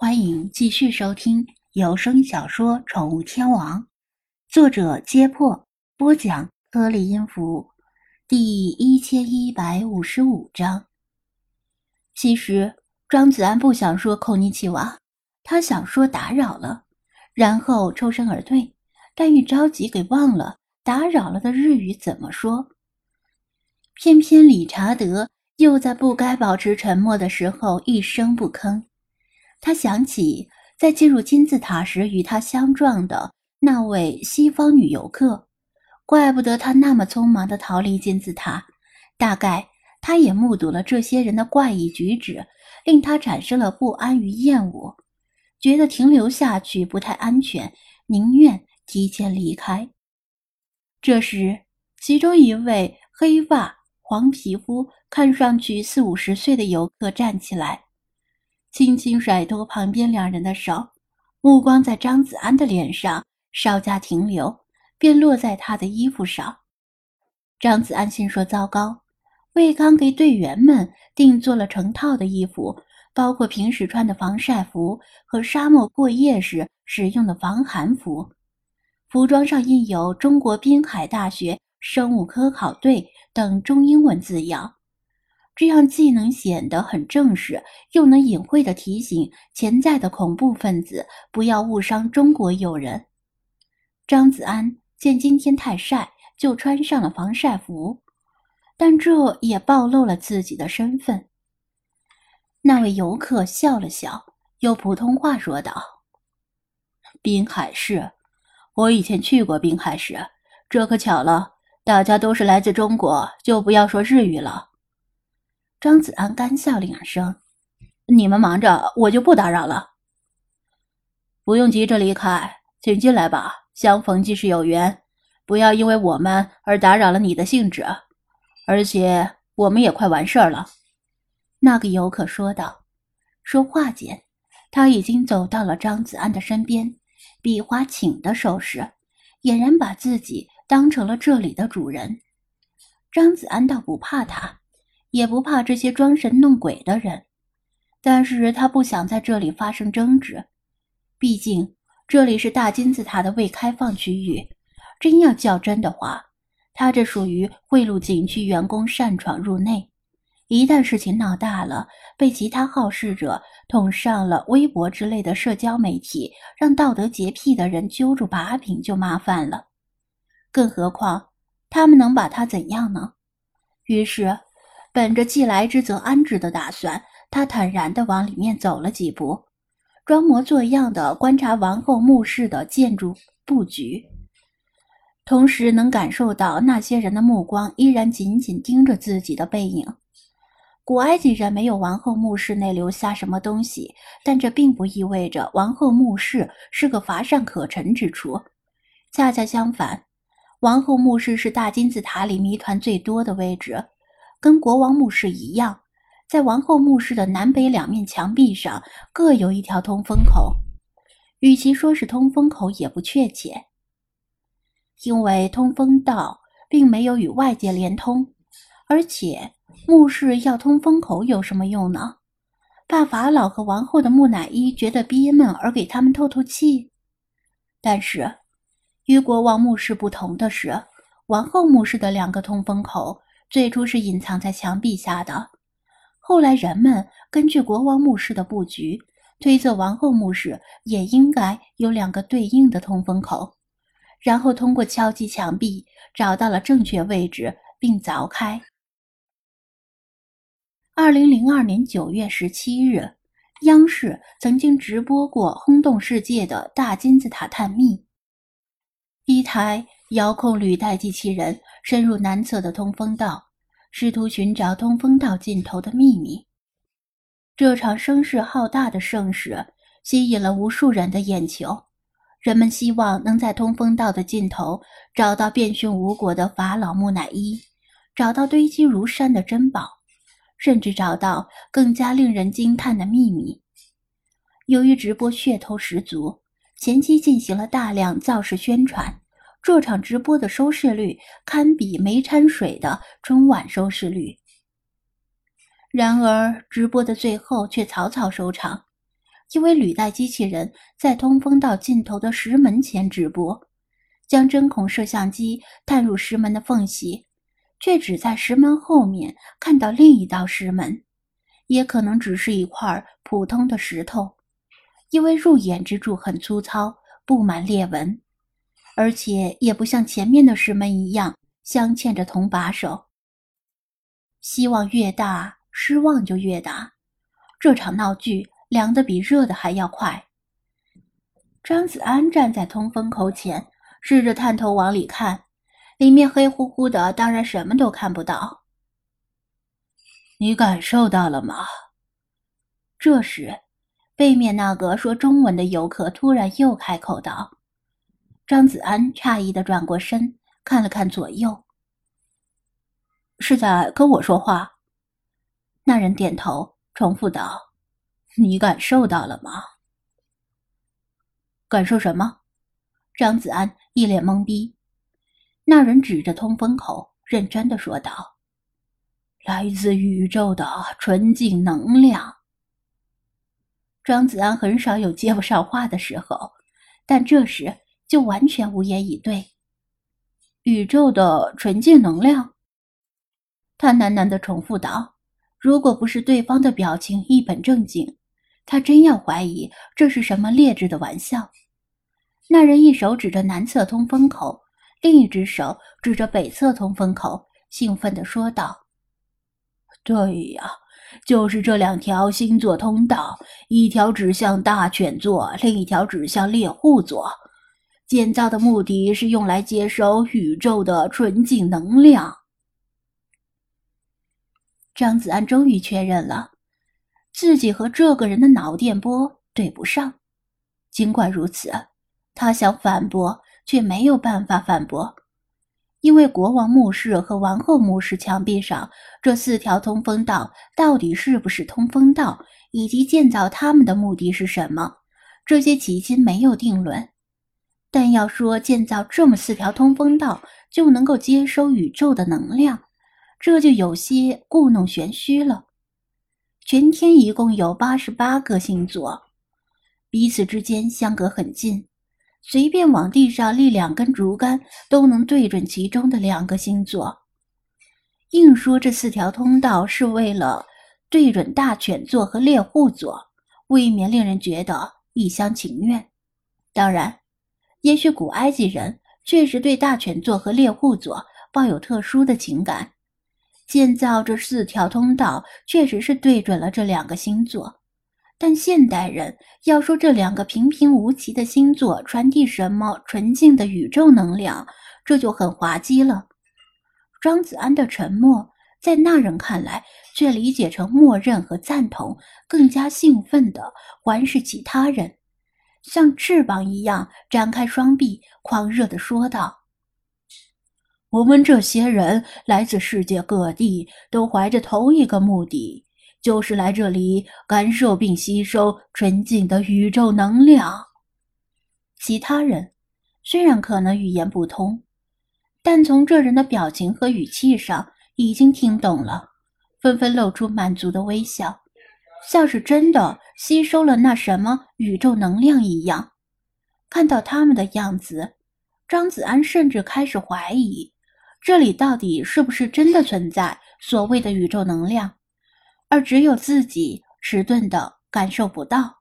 欢迎继续收听有声小说《宠物天王》，作者：揭破，播讲：颗粒音符，第一千一百五十五章。其实张子安不想说“寇尼奇瓦”，他想说“打扰了”，然后抽身而退，但一着急给忘了“打扰了”的日语怎么说。偏偏理查德又在不该保持沉默的时候一声不吭。他想起在进入金字塔时与他相撞的那位西方女游客，怪不得他那么匆忙地逃离金字塔。大概他也目睹了这些人的怪异举止，令他产生了不安与厌恶，觉得停留下去不太安全，宁愿提前离开。这时，其中一位黑发、黄皮肤、看上去四五十岁的游客站起来。轻轻甩脱旁边两人的手，目光在张子安的脸上稍加停留，便落在他的衣服上。张子安心说：“糟糕，魏刚给队员们定做了成套的衣服，包括平时穿的防晒服和沙漠过夜时使用的防寒服。服装上印有‘中国滨海大学生物科考队’等中英文字样。”这样既能显得很正式，又能隐晦地提醒潜在的恐怖分子不要误伤中国友人。张子安见今天太晒，就穿上了防晒服，但这也暴露了自己的身份。那位游客笑了笑，用普通话说道：“滨海市，我以前去过滨海市，这可巧了，大家都是来自中国，就不要说日语了。”张子安干笑两声：“你们忙着，我就不打扰了。不用急着离开，请进来吧。相逢即是有缘，不要因为我们而打扰了你的兴致。而且我们也快完事儿了。”那个游客说道。说话间，他已经走到了张子安的身边，比划请的手势，俨然把自己当成了这里的主人。张子安倒不怕他。也不怕这些装神弄鬼的人，但是他不想在这里发生争执。毕竟这里是大金字塔的未开放区域，真要较真的话，他这属于贿赂景区员工擅闯入内。一旦事情闹大了，被其他好事者捅上了微博之类的社交媒体，让道德洁癖的人揪住把柄就麻烦了。更何况他们能把他怎样呢？于是。本着既来之则安之的打算，他坦然地往里面走了几步，装模作样地观察王后墓室的建筑布局，同时能感受到那些人的目光依然紧紧盯着自己的背影。古埃及人没有王后墓室内留下什么东西，但这并不意味着王后墓室是个乏善可陈之处。恰恰相反，王后墓室是大金字塔里谜团最多的位置。跟国王墓室一样，在王后墓室的南北两面墙壁上各有一条通风口。与其说是通风口，也不确切，因为通风道并没有与外界连通。而且，墓室要通风口有什么用呢？怕法老和王后的木乃伊觉得憋闷而给他们透透气？但是，与国王墓室不同的是，王后墓室的两个通风口。最初是隐藏在墙壁下的，后来人们根据国王墓室的布局推测，王后墓室也应该有两个对应的通风口，然后通过敲击墙壁找到了正确位置并凿开。二零零二年九月十七日，央视曾经直播过轰动世界的大金字塔探秘，一台遥控履带机器人。深入南侧的通风道，试图寻找通风道尽头的秘密。这场声势浩大的盛事吸引了无数人的眼球，人们希望能在通风道的尽头找到遍寻无果的法老木乃伊，找到堆积如山的珍宝，甚至找到更加令人惊叹的秘密。由于直播噱头十足，前期进行了大量造势宣传。这场直播的收视率堪比没掺水的春晚收视率。然而，直播的最后却草草收场，因为履带机器人在通风道尽头的石门前直播，将针孔摄像机探入石门的缝隙，却只在石门后面看到另一道石门，也可能只是一块普通的石头，因为入眼之处很粗糙，布满裂纹，而且也不像前面的石门一样镶嵌着铜把手。希望越大，失望就越大。这场闹剧。凉的比热的还要快。张子安站在通风口前，试着探头往里看，里面黑乎乎的，当然什么都看不到。你感受到了吗？这时，背面那个说中文的游客突然又开口道。张子安诧异的转过身，看了看左右，是在跟我说话。那人点头，重复道。你感受到了吗？感受什么？张子安一脸懵逼。那人指着通风口，认真的说道：“来自宇宙的纯净能量。”张子安很少有接不上话的时候，但这时就完全无言以对。宇宙的纯净能量，他喃喃的重复道：“如果不是对方的表情一本正经。”他真要怀疑这是什么劣质的玩笑。那人一手指着南侧通风口，另一只手指着北侧通风口，兴奋地说道：“对呀，就是这两条星座通道，一条指向大犬座，另一条指向猎户座。建造的目的是用来接收宇宙的纯净能量。”张子安终于确认了。自己和这个人的脑电波对不上，尽管如此，他想反驳却没有办法反驳，因为国王墓室和王后墓室墙壁上这四条通风道到底是不是通风道，以及建造他们的目的是什么，这些迄今没有定论。但要说建造这么四条通风道就能够接收宇宙的能量，这就有些故弄玄虚了。全天一共有八十八个星座，彼此之间相隔很近，随便往地上立两根竹竿，都能对准其中的两个星座。硬说这四条通道是为了对准大犬座和猎户座，未免令人觉得一厢情愿。当然，也许古埃及人确实对大犬座和猎户座抱有特殊的情感。建造这四条通道，确实是对准了这两个星座。但现代人要说这两个平平无奇的星座传递什么纯净的宇宙能量，这就很滑稽了。庄子安的沉默，在那人看来，却理解成默认和赞同。更加兴奋的，环视其他人，像翅膀一样展开双臂，狂热地说道。我们这些人来自世界各地，都怀着同一个目的，就是来这里感受并吸收纯净的宇宙能量。其他人虽然可能语言不通，但从这人的表情和语气上已经听懂了，纷纷露出满足的微笑，像是真的吸收了那什么宇宙能量一样。看到他们的样子，张子安甚至开始怀疑。这里到底是不是真的存在所谓的宇宙能量，而只有自己迟钝的感受不到？